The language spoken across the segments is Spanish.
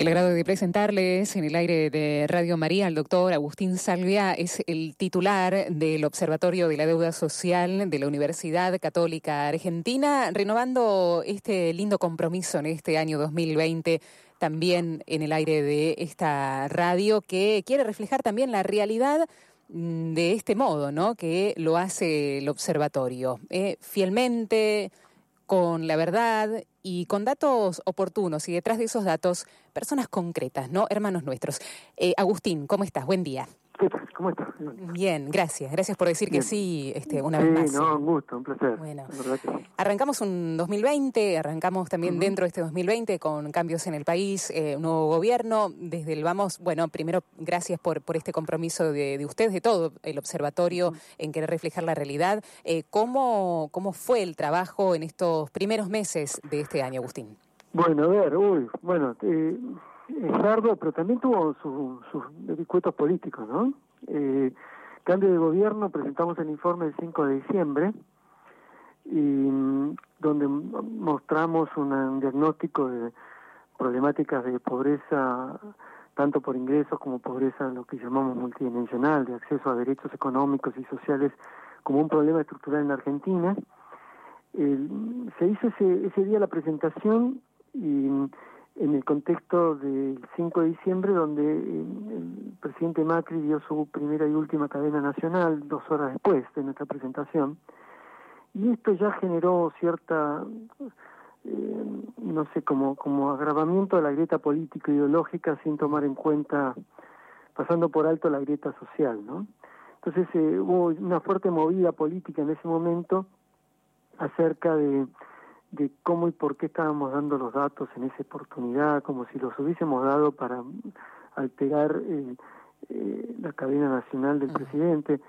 El agrado de presentarles en el aire de Radio María al doctor Agustín Salvia, es el titular del Observatorio de la Deuda Social de la Universidad Católica Argentina, renovando este lindo compromiso en este año 2020 también en el aire de esta radio que quiere reflejar también la realidad mm, de este modo, ¿no? Que lo hace el observatorio, eh, fielmente, con la verdad y con datos oportunos y detrás de esos datos personas concretas, ¿no? Hermanos nuestros. Eh, Agustín, ¿cómo estás? Buen día. ¿Cómo estás? Bien, gracias. Gracias por decir que sí este, una vez más. Sí, no, un gusto, un placer. Bueno, arrancamos un 2020, arrancamos también dentro de este 2020 con cambios en el país, eh, un nuevo gobierno. Desde el vamos, bueno, primero gracias por, por este compromiso de, de ustedes, de todo el observatorio, en querer reflejar la realidad. Eh, ¿cómo, ¿Cómo fue el trabajo en estos primeros meses de este año, Agustín? Bueno, a ver, uy, bueno, eh, es largo, pero también tuvo sus su políticos, ¿no? Eh, cambio de gobierno, presentamos el informe el 5 de diciembre, y mm, donde mostramos un diagnóstico de problemáticas de pobreza, tanto por ingresos como pobreza, lo que llamamos multidimensional, de acceso a derechos económicos y sociales, como un problema estructural en Argentina. se hizo ese, ese día la presentación y en el contexto del 5 de diciembre, donde eh, el presidente Macri dio su primera y última cadena nacional dos horas después de nuestra presentación. Y esto ya generó cierta, eh, no sé, como, como agravamiento de la grieta político-ideológica sin tomar en cuenta, pasando por alto la grieta social, ¿no? Entonces eh, hubo una fuerte movida política en ese momento acerca de de cómo y por qué estábamos dando los datos en esa oportunidad, como si los hubiésemos dado para alterar eh, eh, la cadena nacional del presidente.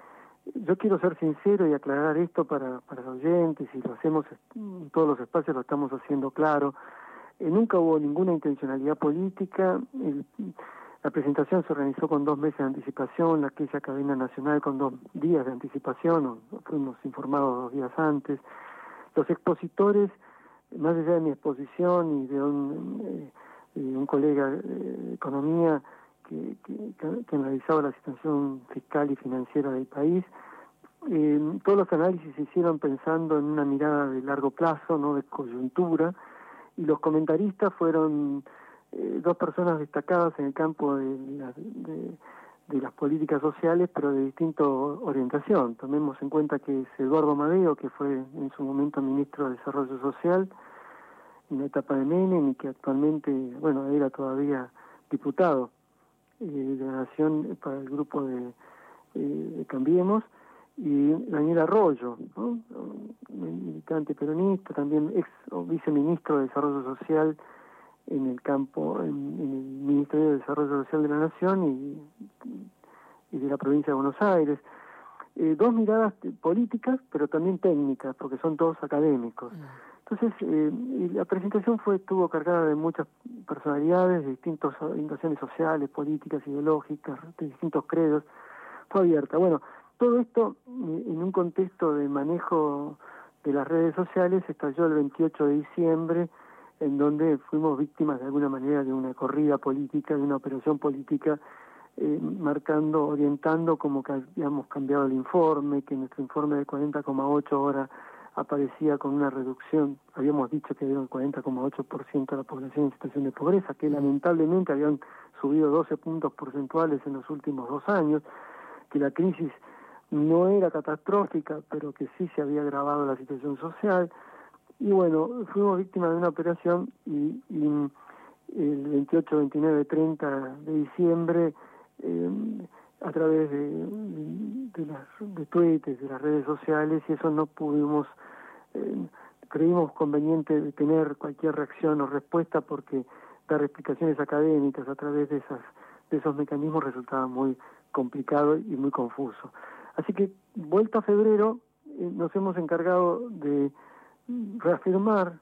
Yo quiero ser sincero y aclarar esto para, para los oyentes, y lo hacemos en todos los espacios, lo estamos haciendo claro. Eh, nunca hubo ninguna intencionalidad política. la presentación se organizó con dos meses de anticipación, la aquella cadena nacional con dos días de anticipación, fuimos informados dos días antes. Los expositores más allá de mi exposición y de un, eh, un colega de economía que, que, analizaba la situación fiscal y financiera del país, eh, todos los análisis se hicieron pensando en una mirada de largo plazo, no de coyuntura, y los comentaristas fueron eh, dos personas destacadas en el campo de, de, de las políticas sociales, pero de distinta orientación. Tomemos en cuenta que es Eduardo Madeo, que fue en su momento ministro de Desarrollo Social, en la etapa de Menem y que actualmente, bueno, era todavía diputado eh, de la Nación para el grupo de, eh, Cambiemos, y Daniel Arroyo, ¿no? militante peronista, también ex viceministro de Desarrollo Social en el campo, en, el Ministerio de Desarrollo Social de la Nación y, y de la provincia de Buenos Aires. Eh, dos miradas políticas, pero también técnicas, porque son todos académicos. Mm. Entonces, eh, la presentación fue estuvo cargada de muchas personalidades, de distintas orientaciones sociales, políticas, ideológicas, de distintos credos. Fue abierta. Bueno, todo esto eh, en un contexto de manejo de las redes sociales estalló el 28 de diciembre, en donde fuimos víctimas de alguna manera de una corrida política, de una operación política, eh, marcando, orientando como que habíamos cambiado el informe, que nuestro informe de 40,8 horas aparecía con una reducción, habíamos dicho que había un 40,8% de la población en situación de pobreza, que lamentablemente habían subido 12 puntos porcentuales en los últimos dos años, que la crisis no era catastrófica, pero que sí se había agravado la situación social. Y bueno, fuimos víctimas de una operación y, el 28, 29, 30 de diciembre, eh, a través de, de, las de de las redes sociales, y eso no pudimos, eh, creímos conveniente tener cualquier reacción o respuesta porque dar explicaciones académicas a través de esas de esos mecanismos resultaba muy complicado y muy confuso. Así que, vuelta a febrero, eh, nos hemos encargado de reafirmar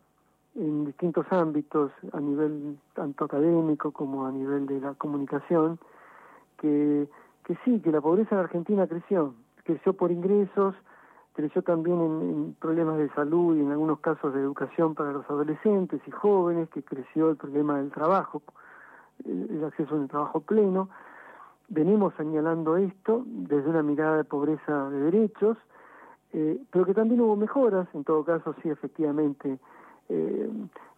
en distintos ámbitos, a nivel tanto académico como a nivel de la comunicación, que que sí, que la pobreza en Argentina creció, creció por ingresos, creció también en, problemas de salud y en algunos casos de educación para los adolescentes y jóvenes, que creció el problema del trabajo, el acceso al trabajo pleno. Venimos señalando esto desde una mirada de pobreza de derechos, eh, pero que también hubo mejoras, en todo caso sí efectivamente eh,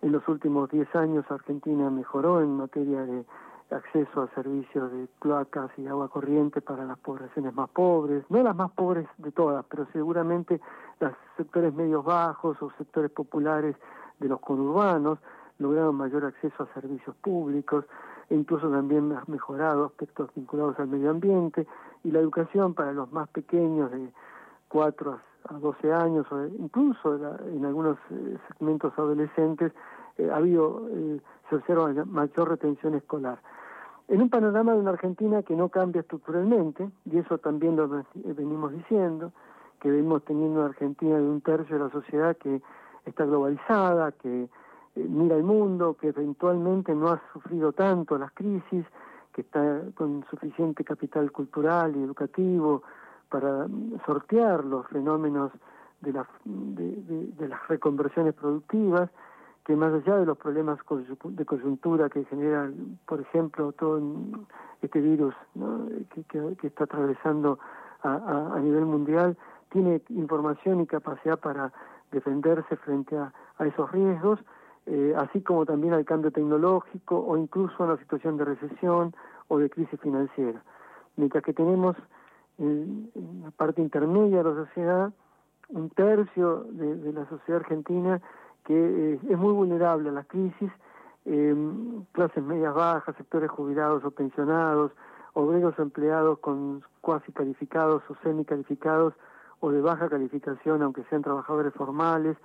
en los últimos 10 años Argentina mejoró en materia de acceso a servicios de cloacas y agua corriente para las poblaciones más pobres, no las más pobres de todas, pero seguramente los sectores medios bajos o sectores populares de los conurbanos lograron mayor acceso a servicios públicos e incluso también ha mejorado aspectos vinculados al medio ambiente y la educación para los más pequeños de 4 a 12 años o incluso en algunos eh, segmentos adolescentes eh, ha habido eh, se observa mayor retención escolar. En un panorama de una Argentina que no cambia estructuralmente, y eso también lo venimos diciendo, que venimos teniendo una Argentina de un tercio de la sociedad que está globalizada, que eh, mira el mundo, que eventualmente no ha sufrido tanto las crisis, que está con suficiente capital cultural y educativo para sortear los fenómenos de, de las reconversiones productivas, que más allá de los problemas de coyuntura que genera, por ejemplo, todo este virus que, está atravesando a, nivel mundial, tiene información y capacidad para defenderse frente a, esos riesgos, eh, así como también al cambio tecnológico o incluso a una situación de recesión o de crisis financiera. Mientras que tenemos en, la parte intermedia de la sociedad, un tercio de la sociedad argentina que eh, es muy vulnerable a las crisis, eh, clases medias bajas, sectores jubilados o pensionados, obreros empleados con cuasi calificados o semi calificados o de baja calificación, aunque sean trabajadores formales,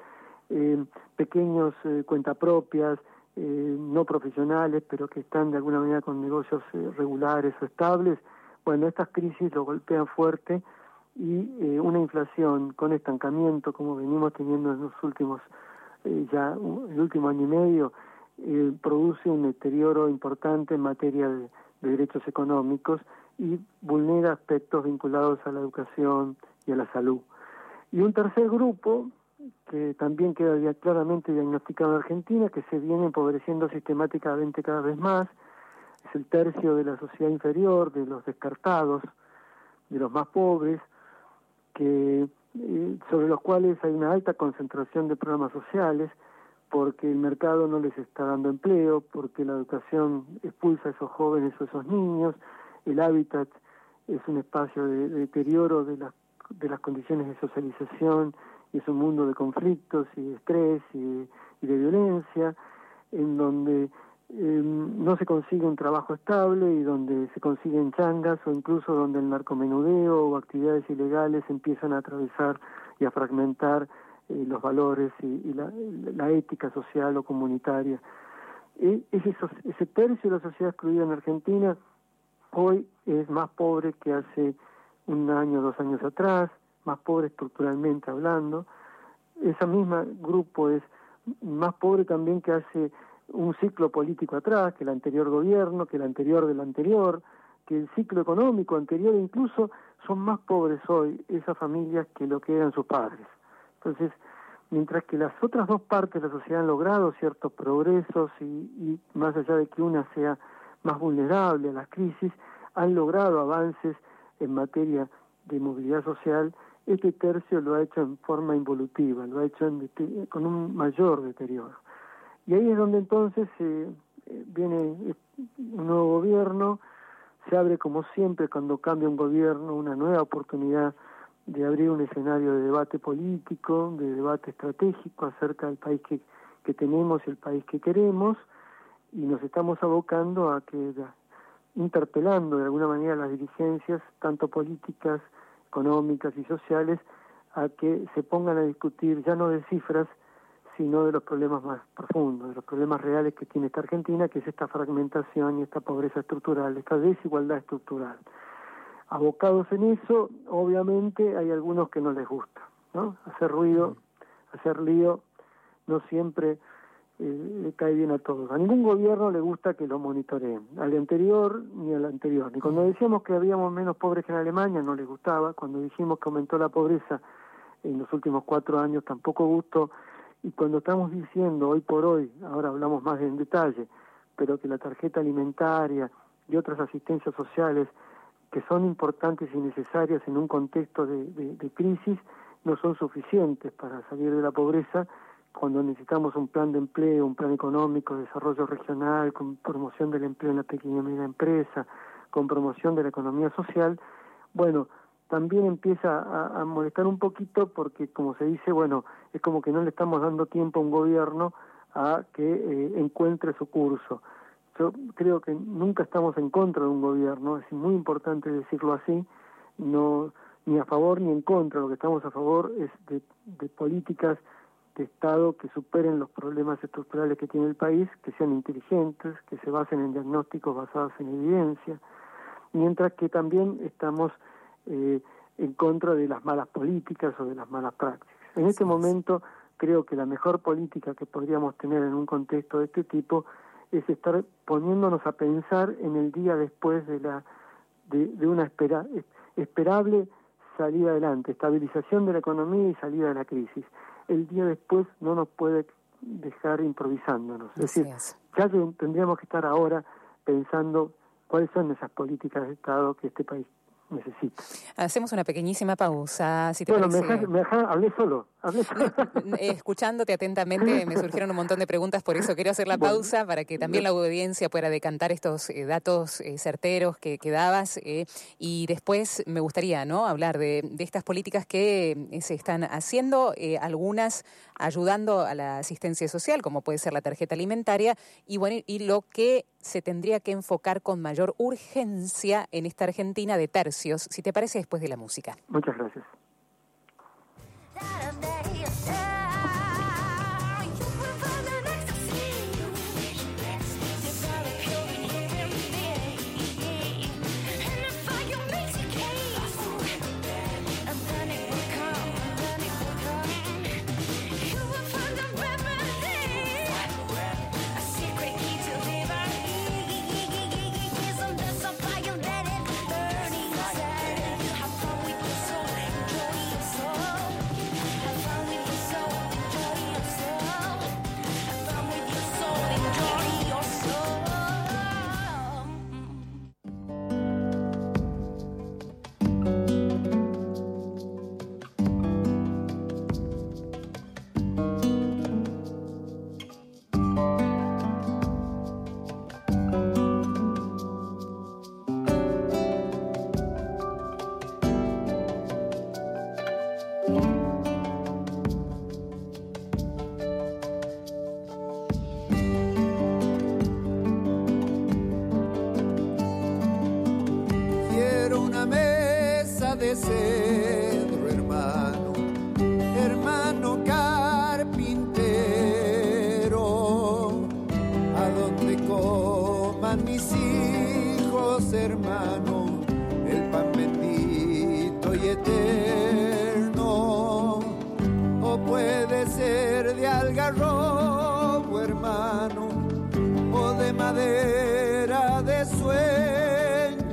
eh, pequeños eh, cuentapropias, eh, no profesionales, pero que están de alguna manera con negocios regulares o estables. Bueno, estas crisis lo golpean fuerte y una inflación con estancamiento, como venimos teniendo en los últimos eh, ya el último año y medio, eh, produce un deterioro importante en materia de, derechos económicos y vulnera aspectos vinculados a la educación y a la salud. Y un tercer grupo, que también queda claramente diagnosticado en Argentina, que se viene empobreciendo sistemáticamente cada vez más, es el tercio de la sociedad inferior, de los descartados, de los más pobres, que sobre los cuales hay una alta concentración de programas sociales, porque el mercado no les está dando empleo, porque la educación expulsa a esos jóvenes o esos niños, el hábitat es un espacio de, deterioro de, de las condiciones de socialización y es un mundo de conflictos y de estrés y de violencia, en donde eh, no se consigue un trabajo estable y donde se consiguen changas o incluso donde el narcomenudeo o actividades ilegales empiezan a atravesar y a fragmentar eh, los valores y, la, ética social o comunitaria. E, ese, ese tercio de la sociedad excluida en Argentina hoy es más pobre que hace un año, dos años atrás, más pobre estructuralmente hablando. Ese mismo grupo es más pobre también que hace un ciclo político atrás, que el anterior gobierno, que el anterior del anterior, que el ciclo económico anterior, incluso son más pobres hoy esas familias que lo que eran sus padres. Entonces, mientras que las otras dos partes de la sociedad han logrado ciertos progresos y, y más allá de que una sea más vulnerable a las crisis, han logrado avances en materia de movilidad social, este tercio lo ha hecho en forma involutiva, lo ha hecho con un mayor deterioro. Y ahí es donde entonces eh, viene un nuevo gobierno, se abre como siempre cuando cambia un gobierno una nueva oportunidad de abrir un escenario de debate político, de debate estratégico acerca del país que, que tenemos y el país que queremos, y nos estamos abocando a que, interpelando de alguna manera las dirigencias, tanto políticas, económicas y sociales, a que se pongan a discutir ya no de cifras, sino de los problemas más profundos, de los problemas reales que tiene esta Argentina, que es esta fragmentación y esta pobreza estructural, esta desigualdad estructural. Abocados en eso, obviamente hay algunos que no les gusta, ¿no? Hacer ruido, hacer lío, no siempre eh, le cae bien a todos. A ningún gobierno le gusta que lo monitoreen, al anterior ni al anterior. Ni cuando decíamos que habíamos menos pobres que en Alemania no les gustaba, cuando dijimos que aumentó la pobreza en los últimos cuatro años tampoco gustó, y cuando estamos diciendo hoy por hoy, ahora hablamos más en detalle, pero que la tarjeta alimentaria y otras asistencias sociales que son importantes y necesarias en un contexto de, de crisis no son suficientes para salir de la pobreza cuando necesitamos un plan de empleo, un plan económico, desarrollo regional, con promoción del empleo en la pequeña y media empresa, con promoción de la economía social, bueno, también empieza a, molestar un poquito porque, como se dice, bueno, es como que no le estamos dando tiempo a un gobierno a que eh, encuentre su curso. Yo creo que nunca estamos en contra de un gobierno, es muy importante decirlo así, no ni a favor ni en contra, lo que estamos a favor es de, de políticas de Estado que superen los problemas estructurales que tiene el país, que sean inteligentes, que se basen en diagnósticos basados en evidencia, mientras que también estamos eh, en contra de las malas políticas o de las malas prácticas. En este momento creo que la mejor política que podríamos tener en un contexto de este tipo es estar poniéndonos a pensar en el día después de la de, una espera, esperable salida adelante, estabilización de la economía y salida de la crisis. El día después no nos puede dejar improvisándonos. Es decir, ya tendríamos que estar ahora pensando cuáles son esas políticas de Estado que este país necesita. Hacemos una pequeñísima pausa, si te bueno, parece. me, hablé solo. Escuchándote atentamente me surgieron un montón de preguntas, por eso quiero hacer la pausa para que también la audiencia pueda decantar estos eh, datos eh, certeros que, que dabas eh, y después me gustaría no hablar de, de estas políticas que se están haciendo, algunas ayudando a la asistencia social, como puede ser la tarjeta alimentaria, y bueno, y lo que se tendría que enfocar con mayor urgencia en esta Argentina de tercios, si te parece después de la música. Muchas gracias. coman mis hijos, hermano, el pan bendito y eterno. O puede ser de algarrobo, hermano, o de madera de sueños,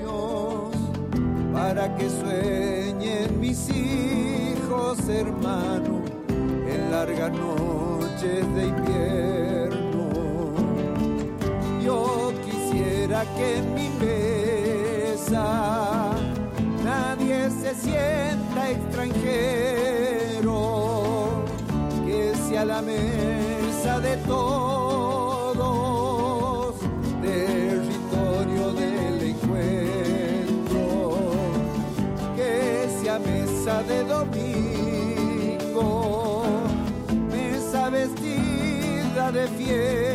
para que sueñen mis hijos, hermano, en largas noches de invierno. que en mi mesa nadie se sienta extranjero, que sea la mesa de todos, territorio del encuentro, que sea mesa de domingo, mesa vestida de fiesta.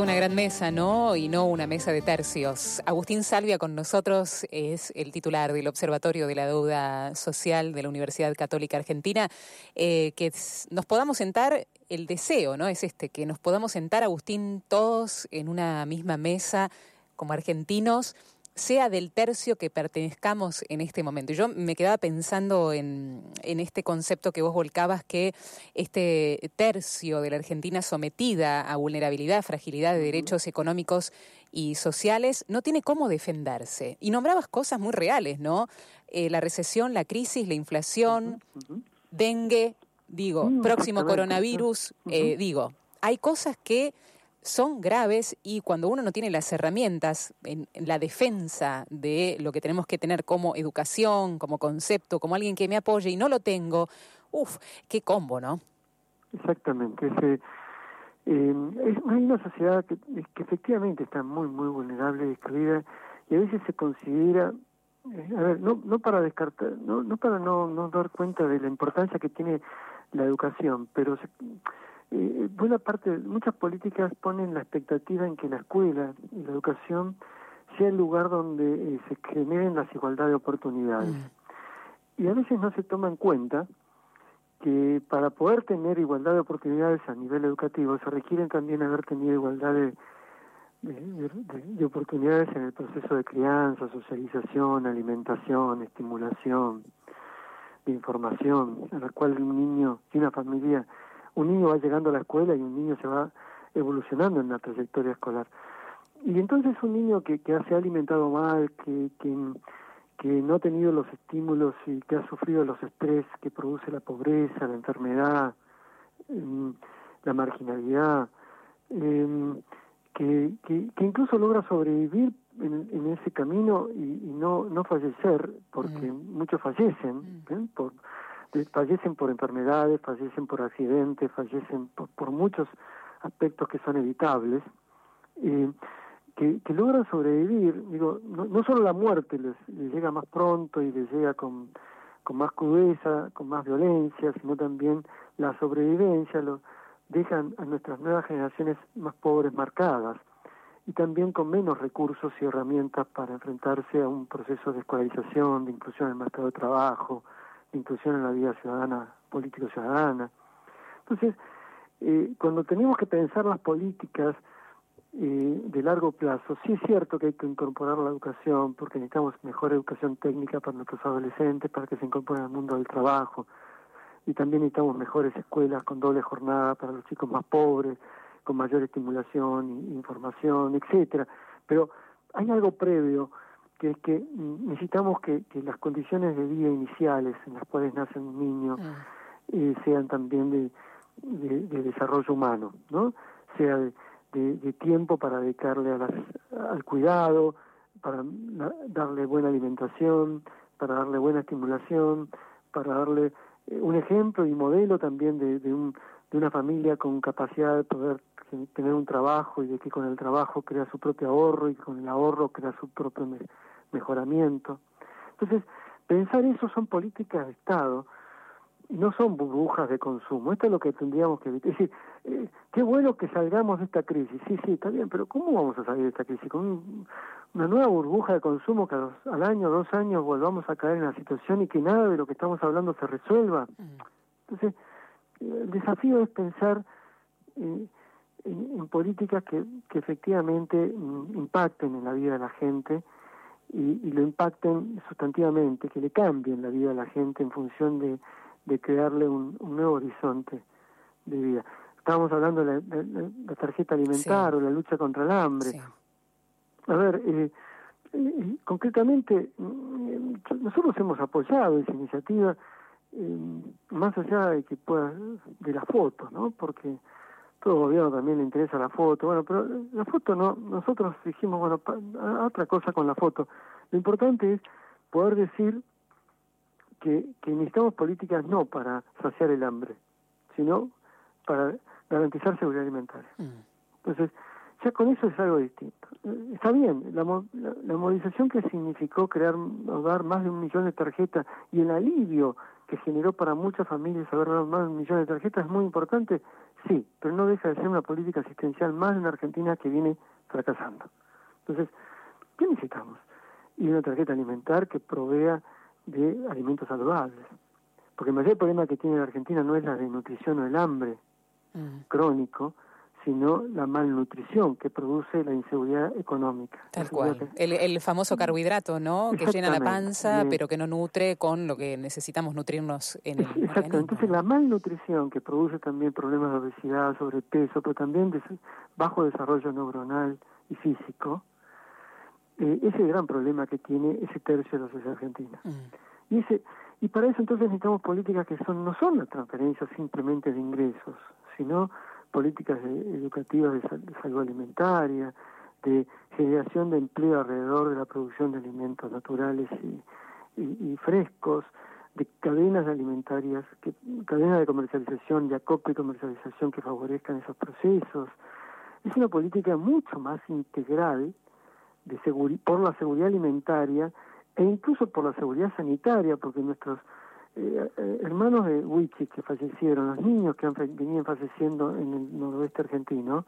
Una gran mesa, ¿no? Y no una mesa de tercios. Agustín Salvia con nosotros es el titular del Observatorio de la Deuda Social de la Universidad Católica Argentina. Eh, que nos podamos sentar, el deseo, ¿no? Es este, que nos podamos sentar, Agustín, todos en una misma mesa como argentinos sea del tercio que pertenezcamos en este momento. Yo me quedaba pensando en, en, este concepto que vos volcabas, que este tercio de la Argentina sometida a vulnerabilidad, fragilidad de derechos económicos y sociales, no tiene cómo defenderse. Y nombrabas cosas muy reales, ¿no? Eh, la recesión, la crisis, la inflación, dengue, digo, próximo coronavirus, eh, digo, hay cosas que son graves y cuando uno no tiene las herramientas en, la defensa de lo que tenemos que tener como educación, como concepto, como alguien que me apoye y no lo tengo, uff, qué combo, ¿no? Exactamente. Ese, eh, es, hay una sociedad que, que, efectivamente está muy, muy vulnerable, excluida, y a veces se considera, eh, a ver, no, no para descartar, no, no para no, no dar cuenta de la importancia que tiene la educación, pero se, eh, buena parte, muchas políticas ponen la expectativa en que la escuela y la educación sea el lugar donde eh, se generen las igualdades de oportunidades. Mm. Y a veces no se toma en cuenta que para poder tener igualdad de oportunidades a nivel educativo se requieren también haber tenido igualdad de, de, oportunidades en el proceso de crianza, socialización, alimentación, estimulación, de información, a la cual un niño y una familia un niño va llegando a la escuela y un niño se va evolucionando en la trayectoria escolar. Y entonces un niño que, que se ha alimentado mal, que, que, que no ha tenido los estímulos y que ha sufrido los estrés que produce la pobreza, la enfermedad, em, la marginalidad, em, que, que, que, incluso logra sobrevivir en, en ese camino y, y, no, no fallecer, porque mm. muchos fallecen mm. ¿eh? por, fallecen por enfermedades, fallecen por accidentes, fallecen por, muchos aspectos que son evitables, eh, que, que, logran sobrevivir. Digo, no, no solo la muerte les, llega más pronto y les llega con, con más crudeza, con más violencia, sino también la sobrevivencia lo dejan a nuestras nuevas generaciones más pobres marcadas y también con menos recursos y herramientas para enfrentarse a un proceso de escolarización, de inclusión en el mercado de trabajo, inclusión en la vida ciudadana, político-ciudadana. Entonces, eh, cuando tenemos que pensar las políticas eh, de largo plazo, sí es cierto que hay que incorporar la educación, porque necesitamos mejor educación técnica para nuestros adolescentes, para que se incorporen al mundo del trabajo, y también necesitamos mejores escuelas con doble jornada para los chicos más pobres, con mayor estimulación, información, etcétera. Pero hay algo previo que es que necesitamos que, las condiciones de vida iniciales en las cuales nace un niño ah. eh, sean también de, de, desarrollo humano, ¿no? Sea de, tiempo para dedicarle al cuidado, para darle buena alimentación, para darle buena estimulación, para darle eh, un ejemplo y modelo también de, de, un, de una familia con capacidad de poder tener un trabajo y de que con el trabajo crea su propio ahorro y con el ahorro crea su propio mejoramiento. Entonces, pensar eso son políticas de Estado no son burbujas de consumo. Esto es lo que tendríamos que evitar. Es decir, eh, qué bueno que salgamos de esta crisis. Sí, sí, está bien, pero ¿cómo vamos a salir de esta crisis? Con una nueva burbuja de consumo que al año, dos años volvamos a caer en la situación y que nada de lo que estamos hablando se resuelva. Entonces, el desafío es pensar eh, en, políticas que, que efectivamente mm, impacten en la vida de la gente y, lo impacten sustantivamente, que le cambien la vida a la gente en función de, de crearle un, nuevo horizonte de vida. Estábamos hablando de la, tarjeta alimentar o la lucha contra el hambre. A ver, eh, eh, concretamente, mm, nosotros hemos apoyado esa iniciativa, eh, más allá de que pueda, de la foto, ¿no? Porque todo gobierno también le interesa la foto, bueno, pero la foto no, nosotros dijimos, bueno, otra cosa con la foto. Lo importante es poder decir que, que necesitamos políticas no para saciar el hambre, sino para garantizar seguridad alimentaria. Mm. Entonces, ya con eso es algo distinto. Está bien, la, la, la movilización que significó crear o dar más de un millón de tarjetas y el alivio que generó para muchas familias haber dado más de un millón de tarjetas es muy importante, sí, pero no deja de ser una política asistencial más en Argentina que viene fracasando. Entonces, ¿qué necesitamos? Y una tarjeta alimentar que provea de alimentos saludables. Porque el mayor problema que tiene la Argentina no es la desnutrición o el hambre mm. crónico, sino la malnutrición que produce la inseguridad económica. Tal cual. El, famoso carbohidrato, ¿no? Que llena la panza, pero que no nutre con lo que necesitamos nutrirnos en el Exacto. Entonces la malnutrición que produce también problemas de obesidad, sobrepeso, pero también de bajo desarrollo neuronal y físico, eh, es el gran problema que tiene ese tercio de la sociedad argentina. Mm. Y ese y para eso entonces necesitamos políticas que son no son las transferencias simplemente de ingresos, sino políticas educativas de, salud alimentaria, de generación de empleo alrededor de la producción de alimentos naturales y, frescos, de cadenas alimentarias, que, cadenas de comercialización, de acopio y comercialización que favorezcan esos procesos. Es una política mucho más integral de por la seguridad alimentaria e incluso por la seguridad sanitaria, porque nuestros eh, eh, hermanos de Huichi que fallecieron, los niños que han, venían falleciendo en el noroeste argentino,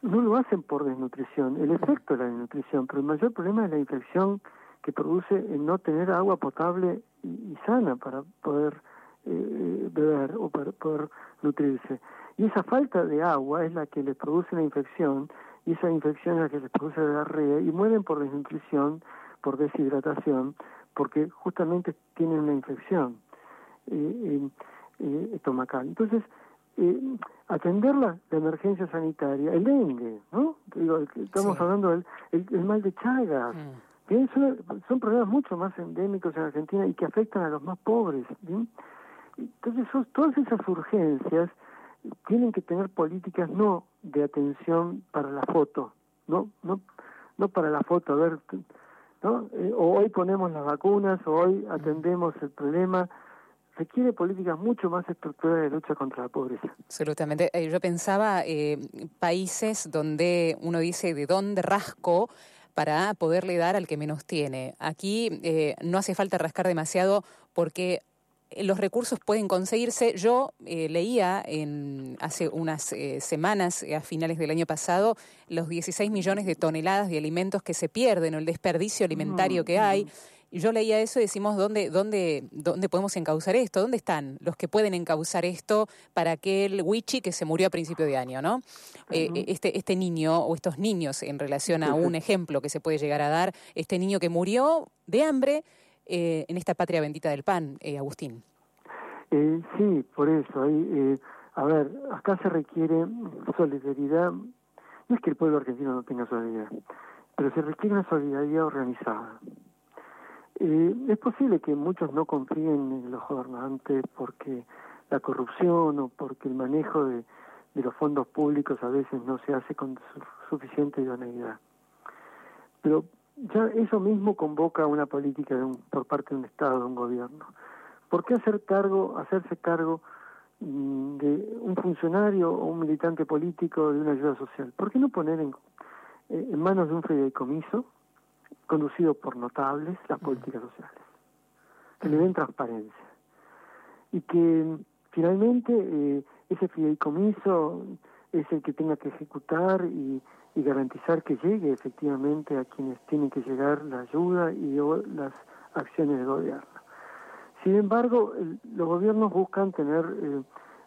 no lo hacen por desnutrición, el efecto de la desnutrición, pero el mayor problema es la infección que produce el no tener agua potable y, sana para poder eh, beber o para poder nutrirse. Y esa falta de agua es la que les produce la infección, y esa infección es la que les produce la diarrea, y mueren por desnutrición, por deshidratación, porque justamente tienen una infección eh, eh, estomacal. Entonces, eh, atender la, emergencia sanitaria, el dengue, ¿no? estamos hablando del el, mal de Chagas, mm. son, problemas mucho más endémicos en Argentina y que afectan a los más pobres. Entonces, todas esas urgencias tienen que tener políticas no de atención para la foto, no, no, no para la foto, a ver ¿no? Eh, o hoy ponemos las vacunas, o hoy atendemos el problema, requiere políticas mucho más estructurales de lucha contra la pobreza. Absolutamente. Eh, yo pensaba eh, países donde uno dice de dónde rasco para poderle dar al que menos tiene. Aquí no hace falta rascar demasiado porque eh, los recursos pueden conseguirse. Yo eh, leía en, hace unas eh, semanas, a finales del año pasado, los 16 millones de toneladas de alimentos que se pierden o el desperdicio alimentario que hay. Yo leía eso y decimos, ¿dónde, dónde, ¿dónde podemos encauzar esto? ¿Dónde están los que pueden encauzar esto para aquel Wichi que se murió a principio de año? ¿no? este, este niño o estos niños en relación a un ejemplo que se puede llegar a dar, este niño que murió de hambre eh, en esta patria bendita del pan, eh, Agustín. Eh, sí, por eso. Eh, a ver, acá se requiere solidaridad. No es que el pueblo argentino no tenga solidaridad, pero se requiere una solidaridad organizada. es posible que muchos no confíen en los gobernantes porque la corrupción o porque el manejo de, de los fondos públicos a veces no se hace con suficiente idoneidad. Pero ya eso mismo convoca una política de un, por parte de un Estado, de un gobierno. ¿Por qué hacer cargo, hacerse cargo mm, de un funcionario o un militante político de una ayuda social? ¿Por qué no poner en, eh, en manos de un fideicomiso conducido por notables las políticas sociales? Que le den transparencia. Y que finalmente eh, ese fideicomiso es el que tenga que ejecutar y y garantizar que llegue efectivamente a quienes tienen que llegar la ayuda y las acciones del gobierno. Sin embargo, los gobiernos buscan tener eh,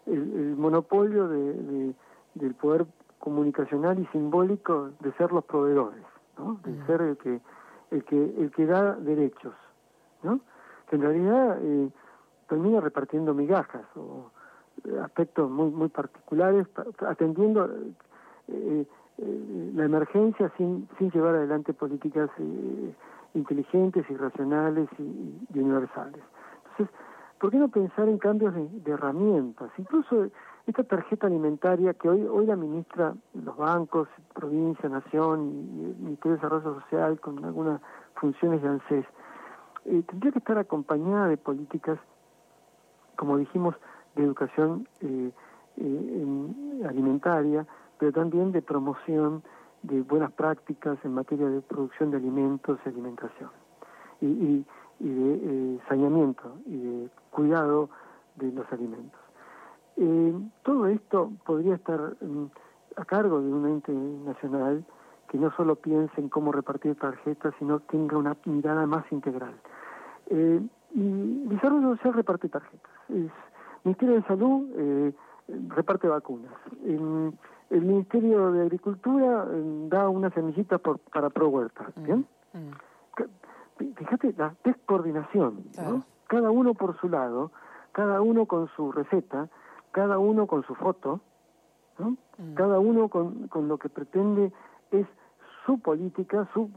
el, monopolio de, del poder comunicacional y simbólico de ser los proveedores, ¿no? de mm. ser el que el que el que da derechos, ¿no? que en realidad eh, termina repartiendo migajas o aspectos muy muy particulares atendiendo eh, eh, la emergencia sin, sin llevar adelante políticas eh, inteligentes y racionales y, universales. Entonces, ¿por qué no pensar en cambios de, herramientas? Incluso esta tarjeta alimentaria que hoy, hoy la ministra los bancos, provincia, nación y el Ministerio de Desarrollo Social con algunas funciones de ANSES, eh, tendría que estar acompañada de políticas, como dijimos, de educación alimentaria, pero también de promoción de buenas prácticas en materia de producción de alimentos y alimentación, y, de eh, saneamiento y de cuidado de los alimentos. Eh, todo esto podría estar mm, a cargo de un ente nacional que no solo piense en cómo repartir tarjetas, sino tenga una mirada más integral. Eh, y Desarrollo Social reparte tarjetas. Es, Ministerio de Salud reparte vacunas. En, el Ministerio de Agricultura eh, da una semillita por, para pro huerta, mm, ¿bien? Mm. Fíjate la descoordinación, ¿no? Cada uno por su lado, cada uno con su receta, cada uno con su foto, ¿no? Mm. Cada uno con, con lo que pretende es su política, su,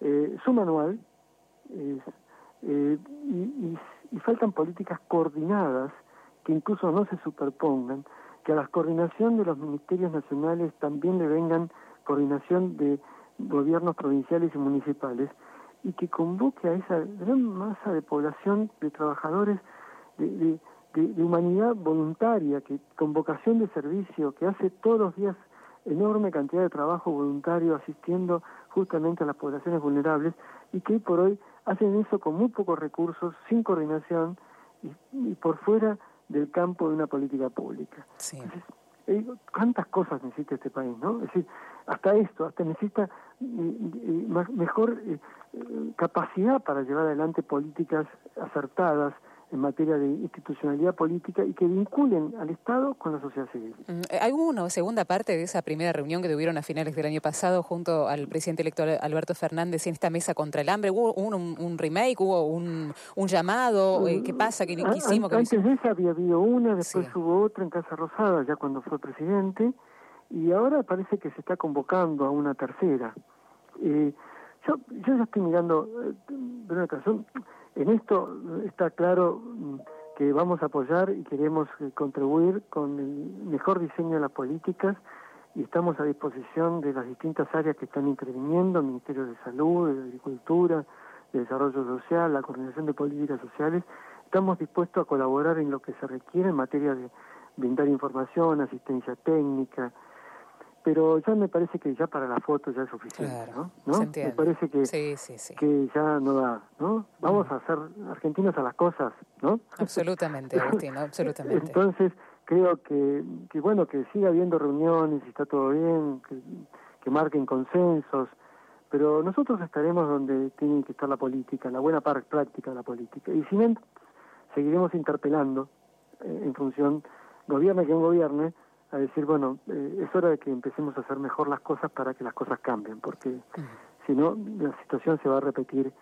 eh, su manual, eh, y, y faltan políticas coordinadas que incluso no se superpongan que a la coordinación de los ministerios nacionales también le vengan coordinación de gobiernos provinciales y municipales y que convoque a esa gran masa de población, de trabajadores, de, humanidad voluntaria, que con vocación de servicio, que hace todos los días enorme cantidad de trabajo voluntario asistiendo justamente a las poblaciones vulnerables y que hoy por hoy hacen eso con muy pocos recursos, sin coordinación y por fuera del campo de una política pública. Sí. Eh, ¿Cuántas cosas necesita este país, no? Es decir, hasta esto, hasta necesita mejor eh, capacidad para llevar adelante políticas acertadas, en materia de institucionalidad política y que vinculen al Estado con la sociedad civil. Mm, eh, ¿Hay una segunda parte de esa primera reunión que tuvieron a finales del año pasado junto al presidente electoral Alberto Fernández en esta mesa contra el hambre? ¿Hubo un, remake? ¿Hubo un, llamado? Eh, ¿Qué pasa? ¿Qué, hicimos? Antes de esa había habido una, después hubo otra en Casa Rosada, ya cuando fue presidente, y ahora parece que se está convocando a una tercera. Eh, yo, yo ya estoy mirando, de una ocasión, en esto está claro mm, que vamos a apoyar y queremos eh, contribuir con el mejor diseño de las políticas y estamos a disposición de las distintas áreas que están interviniendo, Ministerio de Salud, de Agricultura, de Desarrollo Social, la Coordinación de Políticas Sociales. Estamos dispuestos a colaborar en lo que se requiere en materia de brindar información, asistencia técnica, pero ya me parece que ya para la foto ya es suficiente, ¿no? Me parece que, que ya no da, ¿no? Vamos a hacer argentinos a las cosas, ¿no? Absolutamente, Agustín, absolutamente. Entonces, creo que, que, bueno, que siga habiendo reuniones y está todo bien, que, que marquen consensos, pero nosotros estaremos donde tiene que estar la política, la buena práctica de la política. Y si no, seguiremos interpelando eh, en función, gobierne quien gobierne, a decir, bueno, eh, es hora de que empecemos a hacer mejor las cosas para que las cosas cambien, porque si no, la situación se va a repetir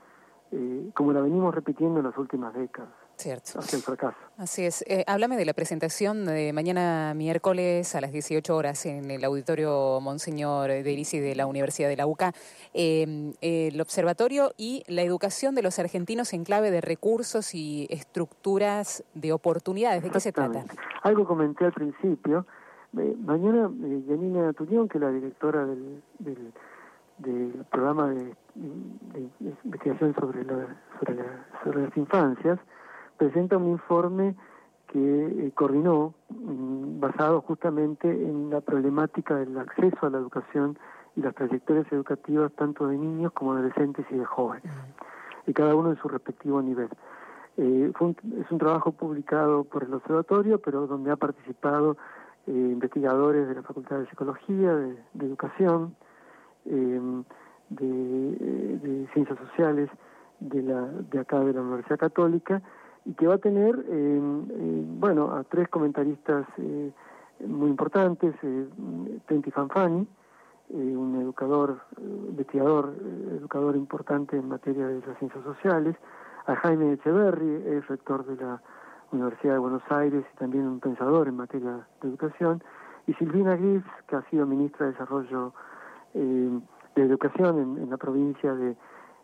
eh, como la venimos repitiendo en las últimas décadas. Cierto. Hacia el fracaso. Así es. Eh, háblame de la presentación de mañana miércoles a las 18 horas en el auditorio Monseñor de Irisi de la Universidad de la UCA. el observatorio y la educación de los argentinos en clave de recursos y estructuras de oportunidades. ¿De qué se trata? Algo comenté al principio mañana eh, Janina Tuñón, que es la directora del, del, programa de, investigación sobre, sobre, las infancias, presenta un informe que eh, coordinó mm, basado justamente en la problemática del acceso a la educación y las trayectorias educativas tanto de niños como de adolescentes y de jóvenes, y cada uno en su respectivo nivel. Eh, es un trabajo publicado por el observatorio, pero donde ha participado eh, investigadores de la Facultad de Psicología, de, Educación, em, de, de, Ciencias Sociales de, la, de acá de la Universidad Católica, y que va a tener, em, em, bueno, a tres comentaristas eh, muy importantes, eh, Tenti Fanfani, un educador, investigador, educador importante en materia de las ciencias sociales, a Jaime Echeverry, el rector de la Universidad de Buenos Aires y también un pensador en materia de educación, y Silvina Griffs, que ha sido ministra de Desarrollo eh, de Educación en, la provincia eh,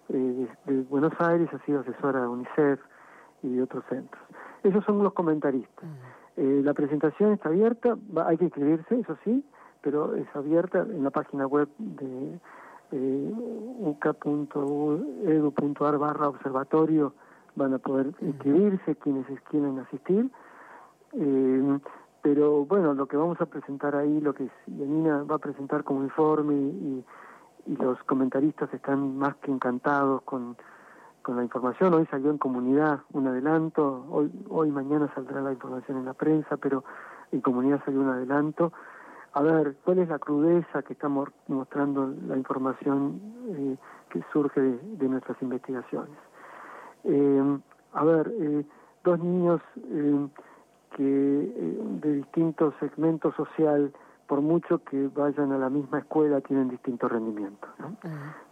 de, Buenos Aires, ha sido asesora de UNICEF y de otros centros. Esos son los comentaristas. Eh, la presentación está abierta, hay que inscribirse, eso sí, pero es abierta en la página web de uca.edu.ar barra observatorio van a poder inscribirse quienes quieren asistir. Eh, pero bueno, lo que vamos a presentar ahí, lo que Yanina va a presentar como informe y, y los comentaristas están más que encantados con, con la información. Hoy salió en comunidad un adelanto, hoy, hoy mañana saldrá la información en la prensa, pero en comunidad salió un adelanto. A ver, ¿cuál es la crudeza que estamos mostrando la información eh, que surge de nuestras investigaciones? Eh, a ver, eh, dos niños eh, que de distintos segmentos social por mucho que vayan a la misma escuela, tienen distintos rendimientos.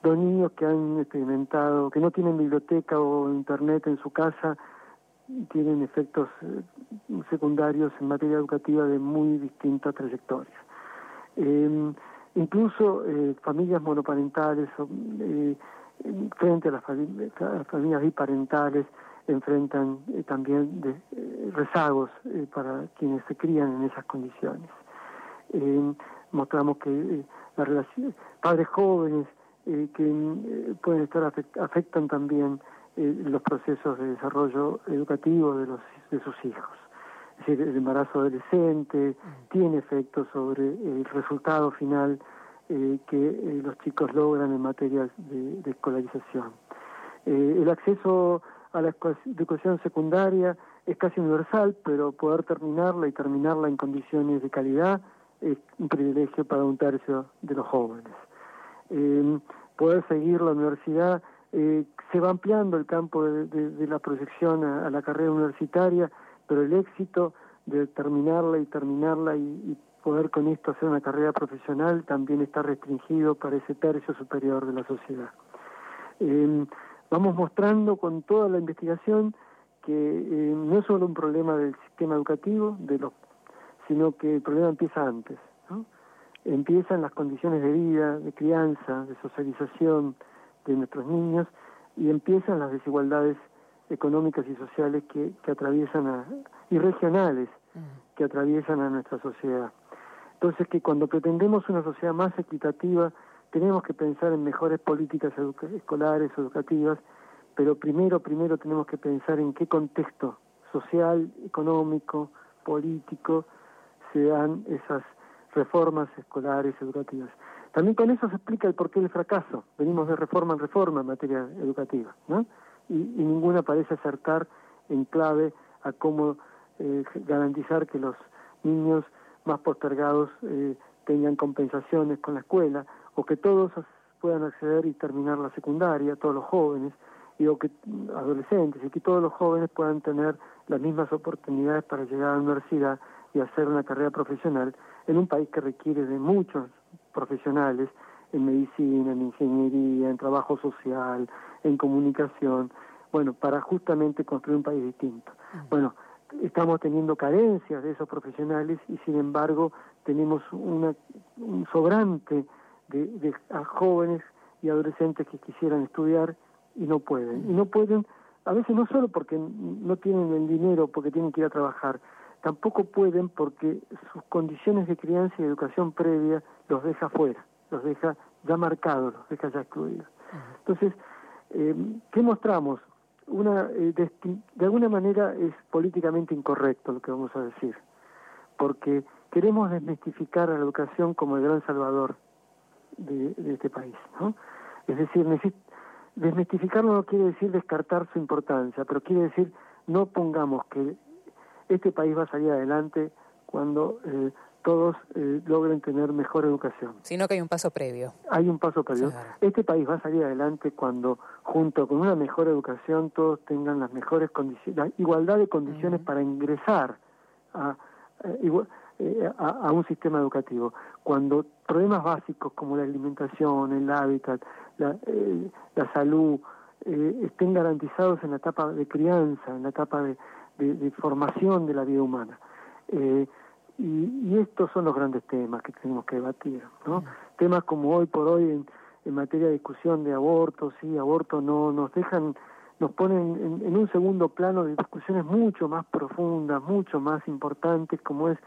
Dos niños que han experimentado, que no tienen biblioteca o internet en su casa, tienen efectos eh, secundarios en materia educativa de muy distintas trayectorias. Em, incluso eh, familias monoparentales, eh, frente a las, familias biparentales, enfrentan también rezagos para quienes se crían en esas condiciones. Mostramos que la relación, padres jóvenes que pueden estar afectan también eh, los procesos de desarrollo educativo de, los, de sus hijos. Es decir, el embarazo adolescente mm. tiene efectos sobre el resultado final eh, que eh, los chicos logran en materia de, escolarización. el acceso a la educación secundaria es casi universal, pero poder terminarla y terminarla en condiciones de calidad es un privilegio para un tercio de los jóvenes. poder seguir la universidad eh, se va ampliando el campo de, la proyección a, la carrera universitaria, pero el éxito de terminarla y terminarla y, poder con esto hacer una carrera profesional también está restringido para ese tercio superior de la sociedad. Em, vamos mostrando con toda la investigación que eh, no es solo un problema del sistema educativo, de los, sino que el problema empieza antes. ¿no? Empieza en las condiciones de vida, de crianza, de socialización, de nuestros niños y empiezan las desigualdades económicas y sociales que, que atraviesan a, y regionales. Que atraviesan a nuestra sociedad. Entonces que cuando pretendemos una sociedad más equitativa tenemos que pensar en mejores políticas escolares, educativas, pero primero, primero tenemos que pensar en qué contexto social, económico, político se dan esas reformas escolares, educativas. También con eso se explica el porqué del fracaso. Venimos de reforma en reforma en materia educativa, ¿no? Y, ninguna parece acertar en clave a cómo eh, garantizar que los niños más postergados eh, tengan compensaciones con la escuela o que todos puedan acceder y terminar la secundaria, todos los jóvenes, y o que adolescentes, y que todos los jóvenes puedan tener las mismas oportunidades para llegar a la universidad y hacer una carrera profesional en un país que requiere de muchos profesionales en medicina, en ingeniería, en trabajo social, en comunicación, bueno, para justamente construir un país distinto. Bueno, estamos teniendo carencias de esos profesionales y sin embargo tenemos una, un sobrante de, de jóvenes y adolescentes que quisieran estudiar y no pueden. Y no pueden, a veces no solo porque no tienen el dinero, porque tienen que ir a trabajar, tampoco pueden porque sus condiciones de crianza y educación previa los deja fuera, los deja ya marcados, los deja ya excluidos. Entonces, eh, ¿qué mostramos? Una, eh, de, alguna manera es políticamente incorrecto lo que vamos a decir, porque queremos desmistificar a la educación como el gran salvador de, este país. ¿no? Es decir, desmistificarlo no quiere decir descartar su importancia, pero quiere decir no pongamos que este país va a salir adelante cuando eh, todos eh, logren tener mejor educación. Sino que hay un paso previo. Hay un paso previo. Este país va a salir adelante cuando, junto con una mejor educación, todos tengan las mejores condiciones, la igualdad de condiciones para ingresar a, eh, a, a, un sistema educativo. Cuando problemas básicos como la alimentación, el hábitat, la, la salud, estén garantizados en la etapa de crianza, en la etapa de, de, formación de la vida humana. Eh, y, estos son los grandes temas que tenemos que debatir, ¿no? Temas como hoy por hoy en, en, materia de discusión de aborto, sí, aborto no, nos dejan, nos ponen en, un segundo plano de discusiones mucho más profundas, mucho más importantes, como es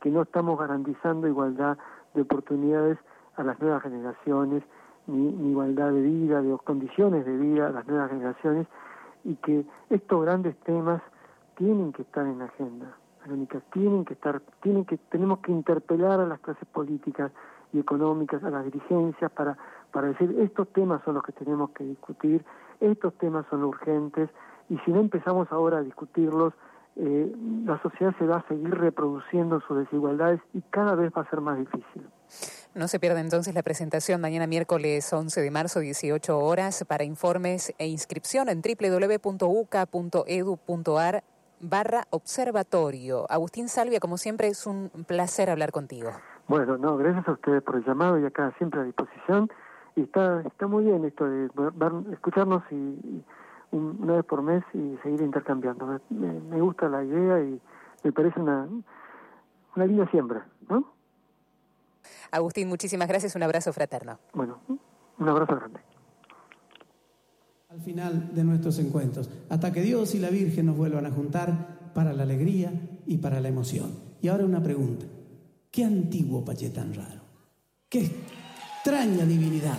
que no estamos garantizando igualdad de oportunidades a las nuevas generaciones, ni, ni igualdad de vida, de condiciones de vida a las nuevas generaciones, y que estos grandes temas tienen que estar en la agenda, Verónica, tienen que estar, tienen que, tenemos que interpelar a las clases políticas y económicas, a las dirigencias, para, decir, estos temas son los que tenemos que discutir, estos temas son urgentes, y si no empezamos ahora a discutirlos, eh, la sociedad se va a seguir reproduciendo sus desigualdades y cada vez va a ser más difícil. No se pierda entonces la presentación mañana miércoles 11 de marzo, 18 horas, para informes e inscripción en www.uca.edu.ar barra observatorio. Agustín Salvia, como siempre, es un placer hablar contigo. Bueno, no, gracias a ustedes por el llamado y acá siempre a disposición. Y está está muy bien esto de escucharnos y, una vez por mes y seguir intercambiando. Me, gusta la idea y me parece una, una linda siembra, ¿no? Agustín, muchísimas gracias. Un abrazo fraterno. Bueno, un abrazo grande. Al final de nuestros encuentros, hasta que Dios y la Virgen nos vuelvan a juntar para la alegría y para la emoción. Y ahora una pregunta. ¿Qué antiguo Paché tan raro? ¿Qué extraña divinidad?